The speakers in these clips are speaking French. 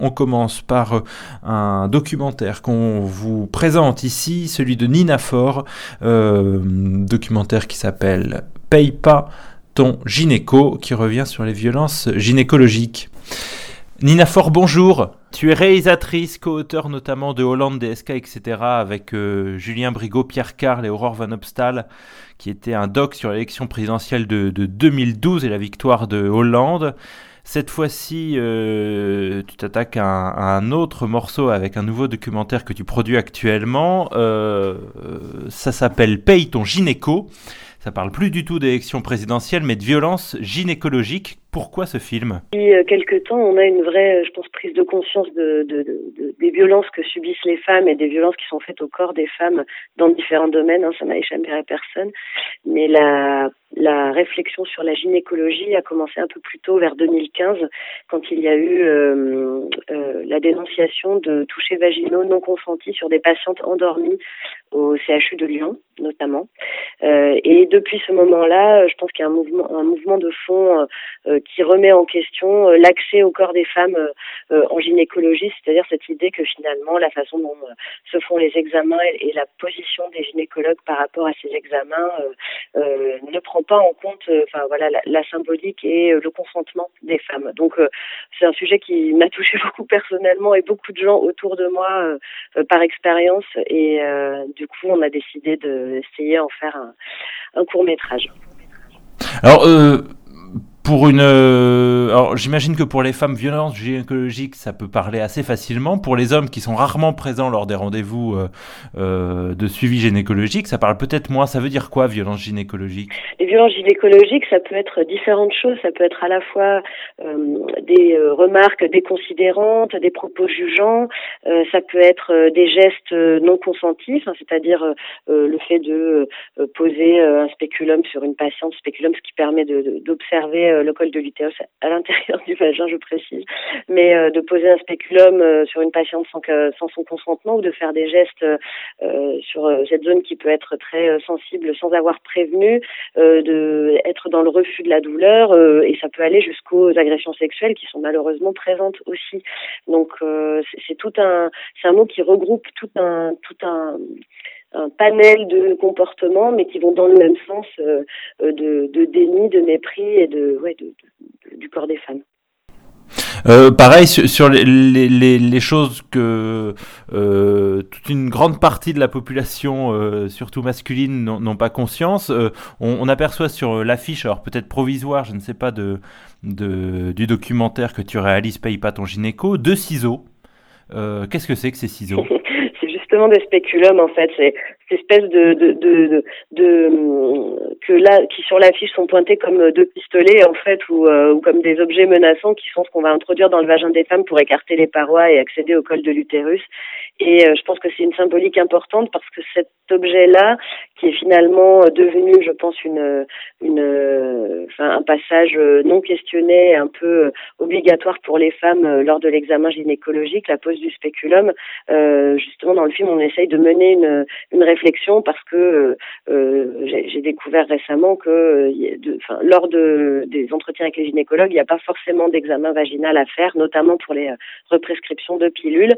On commence par euh, un documentaire qu'on vous présente ici, celui de Nina Fort, euh, documentaire qui s'appelle Paye pas ton gynéco, qui revient sur les violences gynécologiques. Nina Fort, bonjour. Tu es réalisatrice, co-auteur notamment de Hollande, DSK, etc. avec euh, Julien Brigot, Pierre Carl et Aurore Van Opstal, qui était un doc sur l'élection présidentielle de, de 2012 et la victoire de Hollande. Cette fois-ci, euh, tu t'attaques à, un autre morceau avec un nouveau documentaire que tu produis actuellement. Euh, ça s'appelle Paye ton gynéco. Ça parle plus du tout d'élection présidentielle, mais de violence gynécologique. Pourquoi ce film? Depuis euh, quelques temps, on a une vraie, je pense, prise de conscience de, de, de, des violences que subissent les femmes et des violences qui sont faites au corps des femmes dans différents domaines. Hein, ça n'a échappé à personne. Mais la, réflexion sur la gynécologie a commencé un peu plus tôt, vers 2015, quand il y a eu euh, euh, la dénonciation de touchés vaginaux non consentis sur des patientes endormies au CHU de Lyon, notamment. Euh, et depuis ce moment-là, je pense qu'il y a un mouvement, de fond euh, qui remet en question euh, l'accès au corps des femmes euh, en gynécologie, c'est-à-dire cette idée que finalement la façon dont se font les examens et, la position des gynécologues par rapport à ces examens ne prend pas en compte, enfin voilà, la, symbolique et le consentement des femmes. Donc c'est un sujet qui m'a touché beaucoup personnellement et beaucoup de gens autour de moi par expérience et du coup on a décidé d'essayer d'en faire un, court métrage. Alors, euh, pour une, euh, alors j'imagine que pour les femmes violences gynécologiques, ça peut parler assez facilement. Pour les hommes qui sont rarement présents lors des rendez-vous euh, euh, de suivi gynécologique, ça parle peut-être moins. Ça veut dire quoi, violence gynécologique? Les violences gynécologiques, ça peut être différentes choses. Ça peut être à la fois des remarques déconsidérantes, des propos jugeants. ça peut être des gestes non consentis, c'est-à-dire le fait de poser un spéculum sur une patiente, spéculum, ce qui permet d'observer le col de l'utérus à l'intérieur du vagin, je précise, mais euh, de poser un spéculum euh, sur une patiente sans, sans son consentement ou de faire des gestes sur cette zone qui peut être très sensible sans avoir prévenu, de être dans le refus de la douleur et ça peut aller jusqu'aux agressions sexuelles qui sont malheureusement présentes aussi. Donc c'est tout un, c'est un mot qui regroupe tout un, tout un un panel de comportements, mais qui vont dans le même sens euh, euh, de, de, déni, de mépris et de, ouais, de, du corps des femmes. Euh, pareil sur, les, les, les, choses que euh, toute une grande partie de la population, euh, surtout masculine, n'ont pas conscience. On, on, aperçoit sur l'affiche, alors peut-être provisoire, je ne sais pas, de, de, du documentaire que tu réalises, Paye pas ton gynéco, deux ciseaux. Qu'est-ce que c'est que ces ciseaux? justement des spéculums en fait. C'est cette espèce de, de, de, de, que là qui sur l'affiche sont pointés comme deux pistolets en fait ou, euh, ou comme des objets menaçants qui sont ce qu'on va introduire dans le vagin des femmes pour écarter les parois et accéder au col de l'utérus. Et euh, je pense que c'est une symbolique importante parce que cet objet-là, qui est finalement devenu, je pense, une, une, enfin, un passage non questionné, un peu obligatoire pour les femmes lors de l'examen gynécologique, la pose du spéculum. Euh, justement, dans le film, on essaye de mener une, une réflexion parce que euh, j'ai découvert récemment que, enfin, lors de, des entretiens avec les gynécologues, il n'y a pas forcément d'examen vaginal à faire, notamment pour les represcriptions de pilules.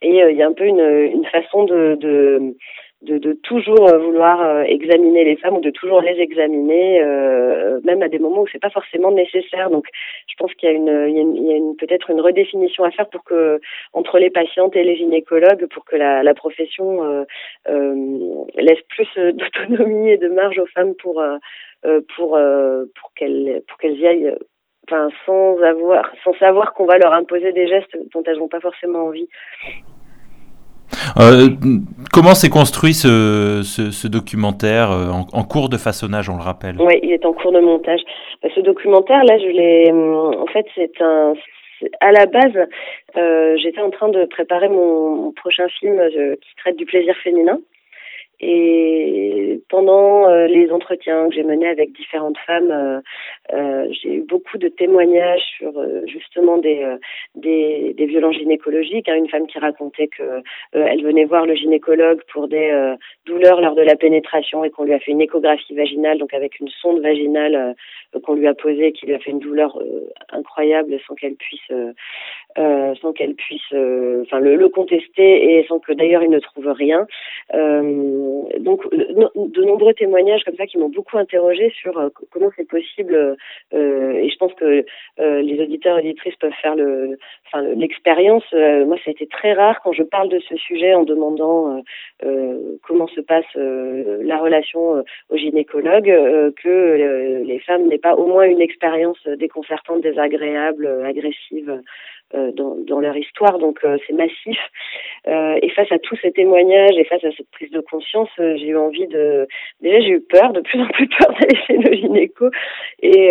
Et euh, il y a un peu une, façon de de, toujours vouloir euh, examiner les femmes ou de toujours les examiner, euh, même à des moments où c'est pas forcément nécessaire. Donc, je pense qu'il y a une, peut-être une redéfinition à faire pour que entre les patientes et les gynécologues, pour que la, profession euh, euh laisse plus d'autonomie et de marge aux femmes pour pour pour qu'elles pour qu'elles y aillent enfin, sans avoir, sans savoir qu'on va leur imposer des gestes dont elles n'ont pas forcément envie. Euh, comment s'est construit ce, documentaire euh, en, cours de façonnage, on le rappelle Oui, il est en cours de montage. Euh, ce documentaire, là, je l'ai. En fait, c'est un. À la base, euh, j'étais en train de préparer mon prochain film qui traite du plaisir féminin. Et pendant euh, les entretiens que j'ai menés avec différentes femmes, euh, euh, j'ai eu beaucoup de témoignages sur justement des, des, violences gynécologiques. Hein. Une femme qui racontait que elle venait voir le gynécologue pour des douleurs lors de la pénétration et qu'on lui a fait une échographie vaginale, donc avec une sonde vaginale qu'on lui a posée, qui lui a fait une douleur incroyable sans qu'elle puisse sans qu'elle puisse euh, enfin le, le, contester et sans que d'ailleurs il ne trouve rien. Euh, donc de nombreux témoignages comme ça qui m'ont beaucoup interrogé sur comment c'est possible et je pense que les auditeurs et auditrices peuvent faire le enfin l'expérience. moi ça a été très rare quand je parle de ce sujet en demandant comment se passe la relation au gynécologue que les femmes n'aient pas au moins une expérience déconcertante, désagréable, agressive euh, dans, dans, leur histoire, donc euh, c'est massif. Euh, et face à tous ces témoignages et face à cette prise de conscience, j'ai eu envie de. Déjà, j'ai eu peur, de plus en plus peur d'aller chez le gynéco. Et,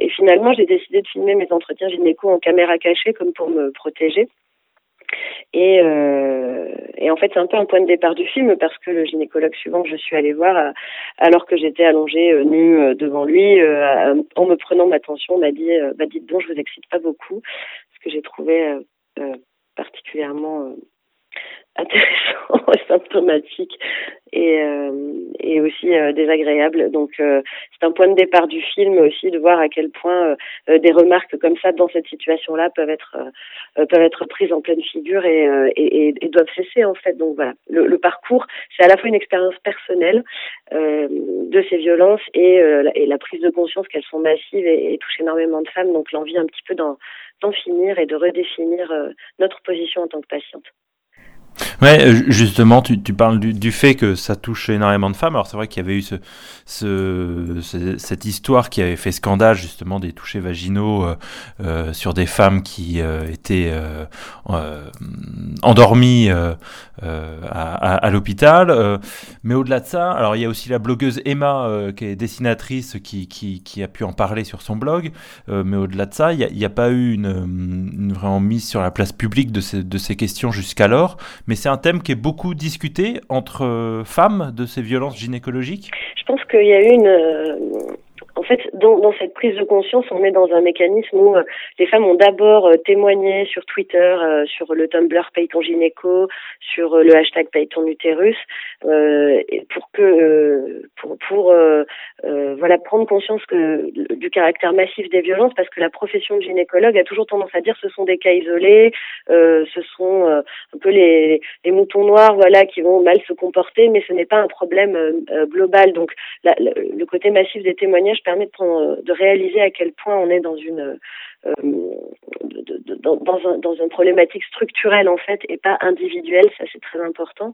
et finalement, j'ai décidé de filmer mes entretiens gynéco en caméra cachée, comme pour me protéger. Et, euh, et en fait, c'est un peu un point de départ du film parce que le gynécologue suivant que je suis allée voir, euh, alors que j'étais allongée euh, nue euh, devant lui, en me prenant ma tension, m'a dit bah, Dites donc, je vous excite pas beaucoup. J'ai trouvé particulièrement intéressant, symptomatique et, euh, et aussi euh, désagréable. Donc euh, c'est un point de départ du film aussi de voir à quel point des remarques comme ça dans cette situation-là peuvent être peuvent être prises en pleine figure et, et, et, doivent cesser en fait. Donc voilà, le, le parcours c'est à la fois une expérience personnelle de ces violences et, et la prise de conscience qu'elles sont massives et, touchent énormément de femmes. Donc l'envie un petit peu d'en finir et de redéfinir notre position en tant que patiente. Ouais, euh, justement, tu, parles du, fait que ça touche énormément de femmes. Alors c'est vrai qu'il y avait eu ce, ce, cette histoire qui avait fait scandale justement des touchés vaginaux euh, euh sur des femmes qui étaient endormies à, l'hôpital. mais au-delà de ça, alors il y a aussi la blogueuse Emma qui est dessinatrice qui, a pu en parler sur son blog. mais au-delà de ça, il n'y a, pas eu une, vraiment mise sur la place publique de ces, questions jusqu'alors mais un thème qui est beaucoup discuté entre euh, femmes de ces violences gynécologiques? Je pense qu'il y a une, euh, en fait, dans, dans, cette prise de conscience, on est dans un mécanisme où euh, les femmes ont d'abord euh, témoigné sur Twitter, euh, sur le Tumblr Paye ton gynéco, sur le hashtag Paye ton utérus, pour que, pour, pour voilà, prendre conscience que, du caractère massif des violences, parce que la profession de gynécologue a toujours tendance à dire ce sont des cas isolés, ce sont un peu les, les, moutons noirs, voilà, qui vont mal se comporter, mais ce n'est pas un problème global. Donc, la, le côté massif des témoignages permet de, prendre, de réaliser à quel point on est dans une euh, dans, dans, un, dans une problématique structurelle en fait et pas individuelle, ça c'est très important.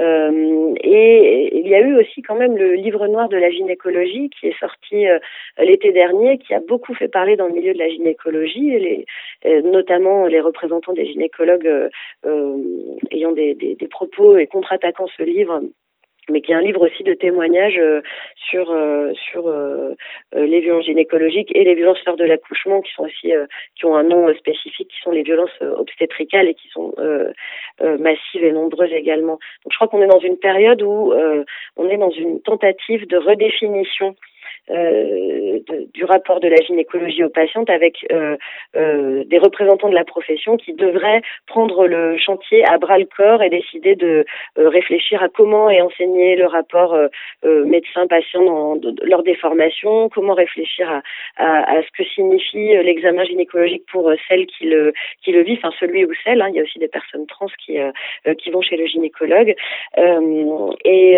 Euh, et il y a eu aussi quand même le livre noir de la gynécologie qui est sorti euh, l'été dernier, qui a beaucoup fait parler dans le milieu de la gynécologie, euh, notamment les représentants des gynécologues euh, ayant des propos et contre-attaquant ce livre mais qui est un livre aussi de témoignages euh, sur euh, sur euh, les violences gynécologiques et les violences lors de l'accouchement qui sont aussi qui ont un nom spécifique qui sont les violences obstétricales et qui sont massives et nombreuses également. Donc je crois qu'on est dans une période où on est dans une tentative de redéfinition de, du rapport de la gynécologie aux patientes avec euh, euh, des représentants de la profession qui devraient prendre le chantier à bras le corps et décider de euh, réfléchir à comment est enseigné le rapport euh, médecin-patient lors des formations, comment réfléchir à, à, à ce que signifie l'examen gynécologique pour celles qui le, qui le vivent, enfin celui ou celle, hein, il y a aussi des personnes trans qui, qui vont chez le gynécologue. et,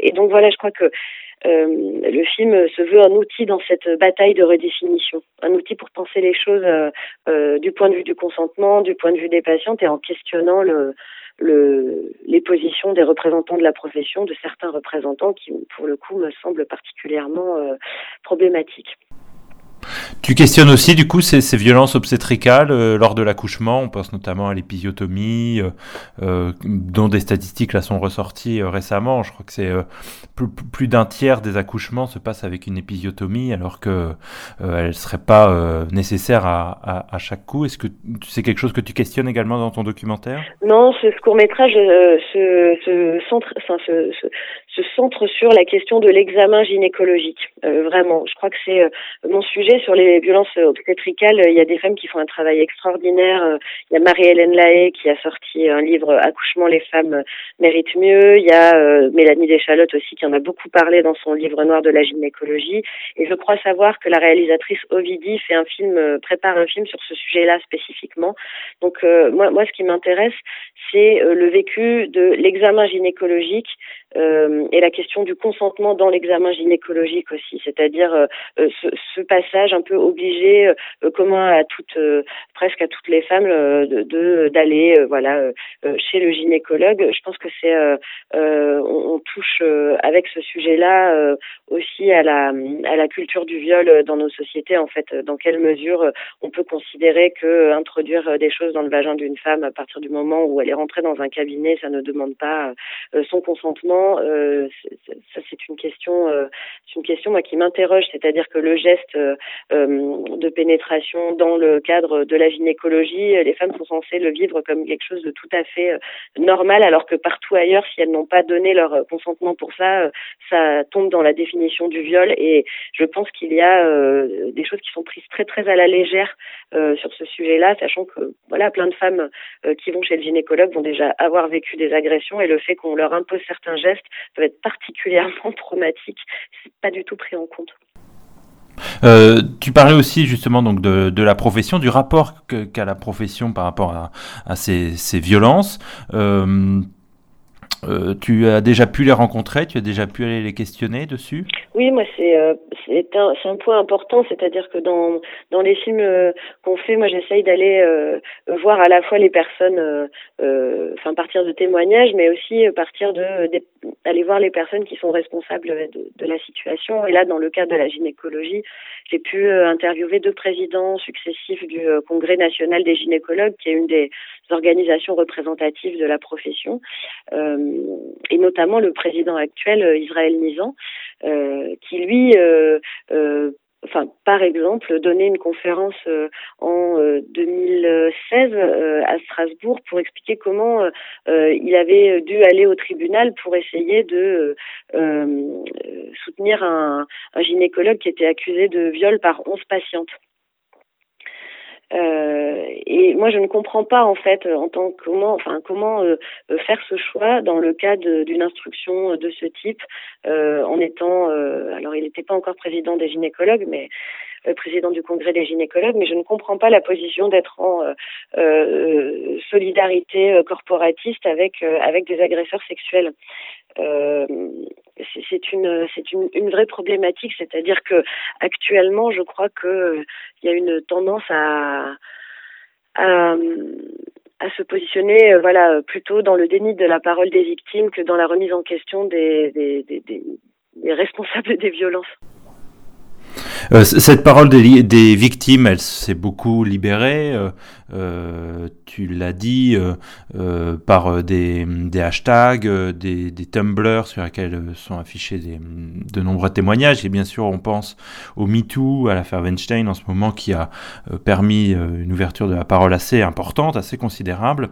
et donc voilà, je crois que euh, le film se veut un outil dans cette bataille de redéfinition, un outil pour penser les choses euh, euh, du point de vue du consentement, du point de vue des patientes et en questionnant le, le, les positions des représentants de la profession, de certains représentants qui, pour le coup, me semblent particulièrement problématiques. Tu questionnes aussi du coup ces, violences obstétricales euh, lors de l'accouchement? On pense notamment à l'épisiotomie, euh, euh, dont des statistiques là sont ressorties récemment. Je crois que c'est plus, d'un tiers des accouchements se passent avec une épisiotomie, alors que elle serait pas nécessaire à, à, chaque coup. Est-ce que c'est quelque chose que tu questionnes également dans ton documentaire? Non, ce, court métrage se, centre, se, centre sur la question de l'examen gynécologique. vraiment, je crois que c'est mon sujet sur les violences obstétricales, il y a des femmes qui font un travail extraordinaire. Il y a Marie-Hélène Lahaye qui a sorti un livre Accouchement, les femmes méritent mieux. Il y a euh, Mélanie Deschalottes aussi qui en a beaucoup parlé dans son livre noir de la gynécologie. Et je crois savoir que la réalisatrice Ovidie fait un film, euh, prépare un film sur ce sujet-là spécifiquement. Donc euh, moi, moi, ce qui m'intéresse, c'est le vécu de l'examen gynécologique euh, et la question du consentement dans l'examen gynécologique aussi, c'est-à-dire euh, euh, ce, ce, passage un peu obligé commun à toutes, presque à toutes les femmes de d'aller voilà chez le gynécologue. Je pense que c'est on, on, touche avec ce sujet-là aussi à la à la culture du viol dans nos sociétés en fait. Dans quelle mesure on peut considérer que introduire des choses dans le vagin d'une femme à partir du moment où elle est rentrée dans un cabinet, ça ne demande pas son consentement euh, ça c'est une question, euh, c'est une question moi qui m'interroge, c'est-à-dire que le geste euh, de pénétration dans le cadre de la gynécologie, les femmes sont censées le vivre comme quelque chose de tout à fait normal, alors que partout ailleurs, si elles n'ont pas donné leur consentement pour ça, ça tombe dans la définition du viol. Et je pense qu'il y a des choses qui sont prises très très à la légère sur ce sujet-là, sachant que voilà, plein de femmes qui vont chez le gynécologue vont déjà avoir vécu des agressions et le fait qu'on leur impose certains gestes peut être particulièrement traumatique. Pas du tout pris en compte. Euh, tu parlais aussi justement donc de, de la profession, du rapport qu'a la profession par rapport à, à ces, ces violences. Euh, euh, tu as déjà pu les rencontrer, tu as déjà pu aller les questionner dessus Oui, moi c'est euh, c'est un, un point important, c'est-à-dire que dans dans les films euh, qu'on fait, moi j'essaye d'aller voir à la fois les personnes, enfin partir de témoignages, mais aussi partir de, d'aller voir les personnes qui sont responsables de, de, la situation. Et là, dans le cadre de la gynécologie, j'ai pu interviewer deux présidents successifs du Congrès national des gynécologues, qui est une des organisations représentatives de la profession. Euh, et notamment le président actuel, euh, Israël Nizan, euh, qui lui enfin par exemple donner une conférence en 2016 à Strasbourg pour expliquer comment il avait dû aller au tribunal pour essayer de soutenir un, un, gynécologue qui était accusé de viol par 11 patientes. Euh, et moi, je ne comprends pas en fait en tant que comment, enfin comment euh, euh, faire ce choix dans le cas d'une instruction de ce type, euh, en étant, alors il n'était pas encore président des gynécologues, mais président du congrès des gynécologues, mais je ne comprends pas la position d'être en solidarité corporatiste avec avec des agresseurs sexuels. Euh, c'est une c'est une, vraie problématique, c'est-à-dire que actuellement, je crois que il y a une tendance à, se positionner euh, voilà plutôt dans le déni de la parole des victimes que dans la remise en question des, des responsables des violences. Euh, cette parole des, victimes, elle s'est beaucoup libérée. Euh, euh tu l'as dit par des, hashtags, des, des Tumblr sur lesquels sont affichés de nombreux témoignages. Et bien sûr, on pense au MeToo, à l'affaire Weinstein en ce moment, qui a permis une ouverture de la parole assez importante, assez considérable.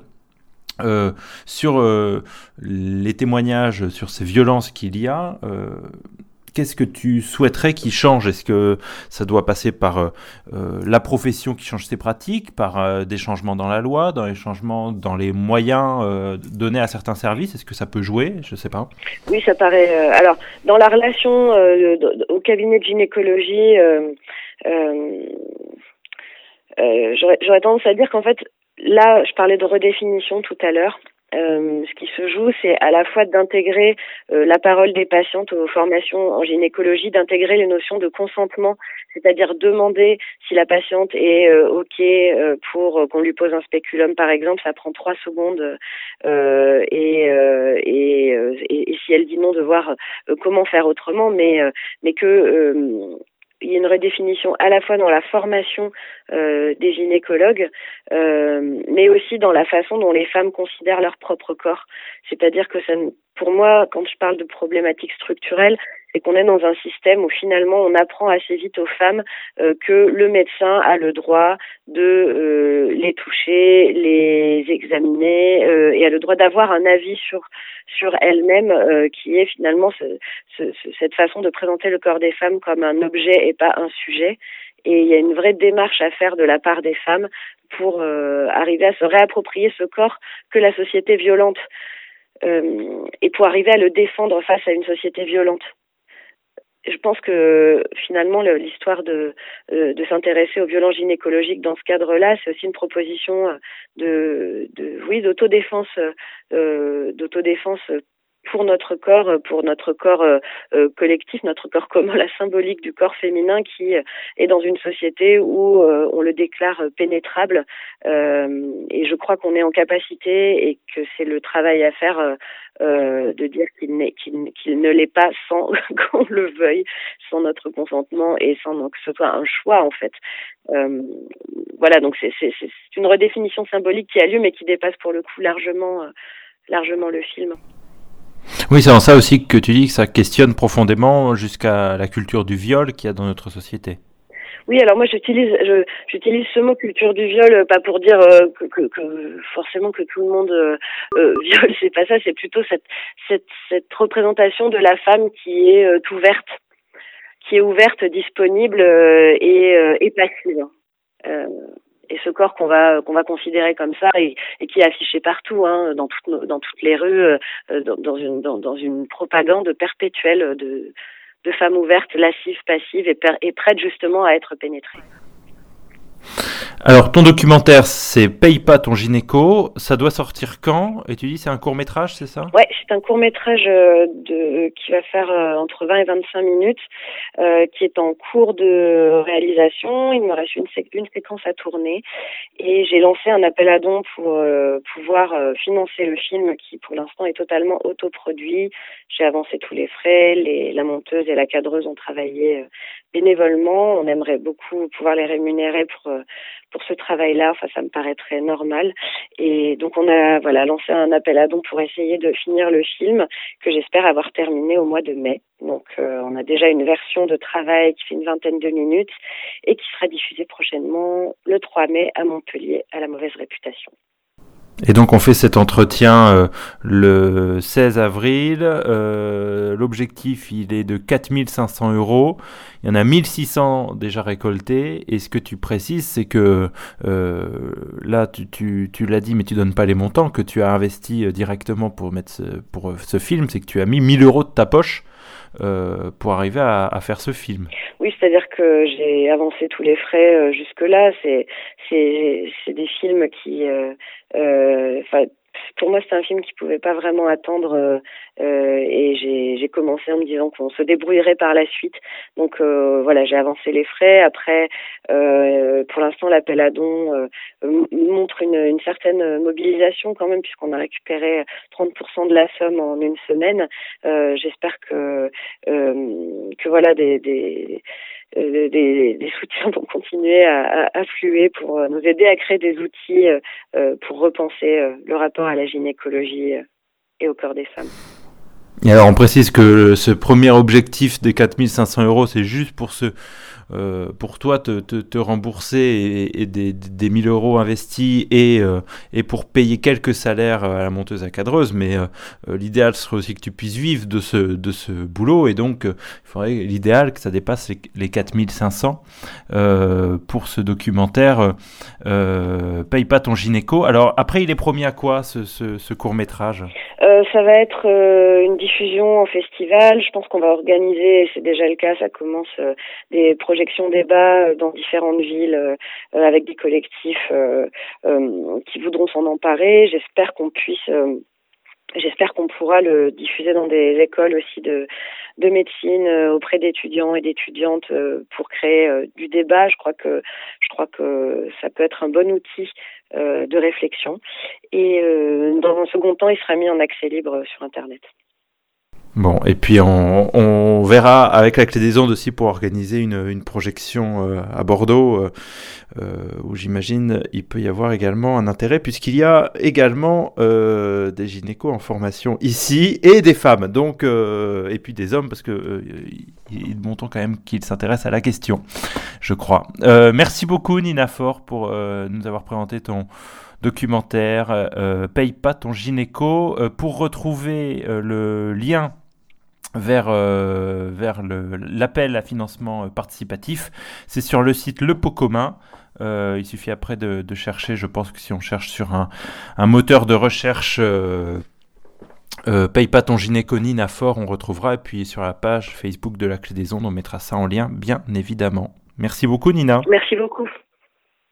Sur les témoignages sur ces violences qu'il y a, qu'est-ce que tu souhaiterais qu'il change? Est-ce que ça doit passer par euh, euh, la profession qui change ses pratiques, par euh, des changements dans la loi, dans les changements dans les moyens donnés à certains services? Est-ce que ça peut jouer? Je ne sais pas. Oui, ça paraît. alors, dans la relation au cabinet de gynécologie, j'aurais tendance à dire qu'en fait, là, je parlais de redéfinition tout à l'heure. Euh, ce qui se joue, c'est à la fois d'intégrer euh, la parole des patientes aux formations en gynécologie, d'intégrer les notions de consentement, c'est-à-dire demander si la patiente est euh, OK pour qu'on lui pose un spéculum, par exemple, ça prend trois secondes, et, si elle dit non, de voir comment faire autrement, mais que il y a une redéfinition à la fois dans la formation euh, des gynécologues, euh, mais aussi dans la façon dont les femmes considèrent leur propre corps. C'est-à-dire que ça, pour moi, quand je parle de problématiques structurelles, c'est qu'on est dans un système où finalement on apprend assez vite aux femmes euh, que le médecin a le droit de euh, les toucher, les examiner euh, et a le droit d'avoir un avis sur sur elle-même qui est finalement ce, ce, cette façon de présenter le corps des femmes comme un objet et pas un sujet. Et il y a une vraie démarche à faire de la part des femmes pour arriver à se réapproprier ce corps que la société violente et pour arriver à le défendre face à une société violente je pense que finalement l'histoire de, euh, de s'intéresser aux violences gynécologiques dans ce cadre-là, c'est aussi une proposition de, de oui d'autodéfense, euh, d'autodéfense pour notre corps, pour notre corps euh, euh, collectif, notre corps commun, la symbolique du corps féminin qui est dans une société où euh, on le déclare pénétrable. et je crois qu'on est en capacité et que c'est le travail à faire de dire qu'il qu'il ne l'est pas sans qu'on le veuille, sans notre consentement et sans que ce soit un choix en fait. voilà, donc c'est une redéfinition symbolique qui a lieu mais qui dépasse pour le coup largement largement le film. Oui, c'est en ça aussi que tu dis que ça questionne profondément jusqu'à la culture du viol qu'il y a dans notre société. Oui, alors moi j'utilise j'utilise ce mot culture du viol euh, pas pour dire euh, que, forcément que tout le monde euh, viole, c'est pas ça, c'est plutôt cette, représentation de la femme qui est ouverte, qui est ouverte, disponible et passive et ce corps qu'on va qu'on va considérer comme ça et, qui est affiché partout hein, dans toutes dans toutes les rues euh, dans, une dans, dans, une propagande perpétuelle de de femmes ouvertes lascives passives et, et prêtes justement à être pénétrées. Alors, ton documentaire, c'est Paye pas ton gynéco. Ça doit sortir quand? Et tu dis c'est un court métrage, c'est ça? Ouais, c'est un court métrage euh, qui va faire euh, entre 20 et 25 minutes, euh, qui est en cours de réalisation. Il me reste une, séquence à tourner et j'ai lancé un appel à dons pour pouvoir financer le film, qui pour l'instant est totalement autoproduit. J'ai avancé tous les frais. La monteuse et la cadreuse ont travaillé bénévolement. On aimerait beaucoup pouvoir les rémunérer pour pour ce travail-là. Enfin, ça me paraîtrait normal. Et donc, on a voilà lancé un appel à dons pour essayer de finir le film que j'espère avoir terminé au mois de mai. Donc, euh, on a déjà une version de travail qui fait une vingtaine de minutes et qui sera diffusée prochainement le 3 mai à Montpellier à la mauvaise réputation. Et donc on fait cet entretien euh, le 16 avril. Euh, l'objectif il est de 4500 euros. Il y en a 1600 déjà récoltés. Et ce que tu précises, c'est que euh, là, tu, l'as dit, mais tu donnes pas les montants que tu as investi directement pour mettre pour ce film. C'est que tu as mis 1000 euros de ta poche euh, pour arriver à, faire ce film. Oui, c'est-à-dire que j'ai avancé tous les frais euh, jusque-là. C'est c'est des films qui, euh, euh pour moi, c'est un film qui pouvait pas vraiment attendre euh, euh et j'ai commencé en me disant qu'on se débrouillerait par la suite. Donc euh, voilà, j'ai avancé les frais. Après, pour l'instant, l'appel à dons montre une, une, certaine mobilisation quand même puisqu'on a récupéré 30% de la somme en une semaine. J'espère que que voilà des, des euh, des, des, soutiens vont continuer à, à, pour euh, nous aider à créer des outils euh, pour repenser le rapport à la gynécologie et au corps des femmes. Et alors on précise que ce premier objectif des 4500 euros, c'est juste pour ce euh, pour toi te, te, rembourser des, des 1000 euros investis et, euh, et pour payer quelques salaires à la monteuse à cadreuse, mais euh, l'idéal serait aussi que tu puisses vivre de ce, boulot et donc il faudrait l'idéal que ça dépasse les, les 4500 pour ce documentaire Paye pas ton gynéco. Alors après il est promis à quoi ce, ce, ce court métrage Ça va être une diffusion en festival. Je pense qu'on va organiser, c'est déjà le cas, ça commence des projets projection débat euh, dans différentes villes euh, euh, avec des collectifs qui voudront s'en emparer. J'espère qu'on puisse J'espère qu'on pourra le diffuser dans des écoles aussi de, de médecine auprès d'étudiants et d'étudiantes pour créer du débat. Je crois que je crois que ça peut être un bon outil de réflexion. Et dans un second temps, il sera mis en accès libre sur Internet. Bon, et puis on, verra avec la clé des ondes aussi pour organiser une, projection euh, à Bordeaux, euh, euh, où j'imagine il peut y avoir également un intérêt, puisqu'il y a également des gynécos en formation ici, et des femmes, donc, et puis des hommes, parce que il bon temps quand même qu'ils s'intéressent à la question, je crois. merci beaucoup Nina Fort pour nous avoir présenté ton documentaire Paye pas ton gynéco. pour retrouver le lien vers, euh, vers l'appel à financement euh, participatif. C'est sur le site Le Pot Commun. Euh, il suffit après de, chercher, je pense que si on cherche sur un, moteur de recherche Paye pas ton gynéco Nina Fort, on retrouvera. Et puis sur la page Facebook de la Clé des Ondes, on mettra ça en lien, bien évidemment. Merci beaucoup Nina. Merci beaucoup.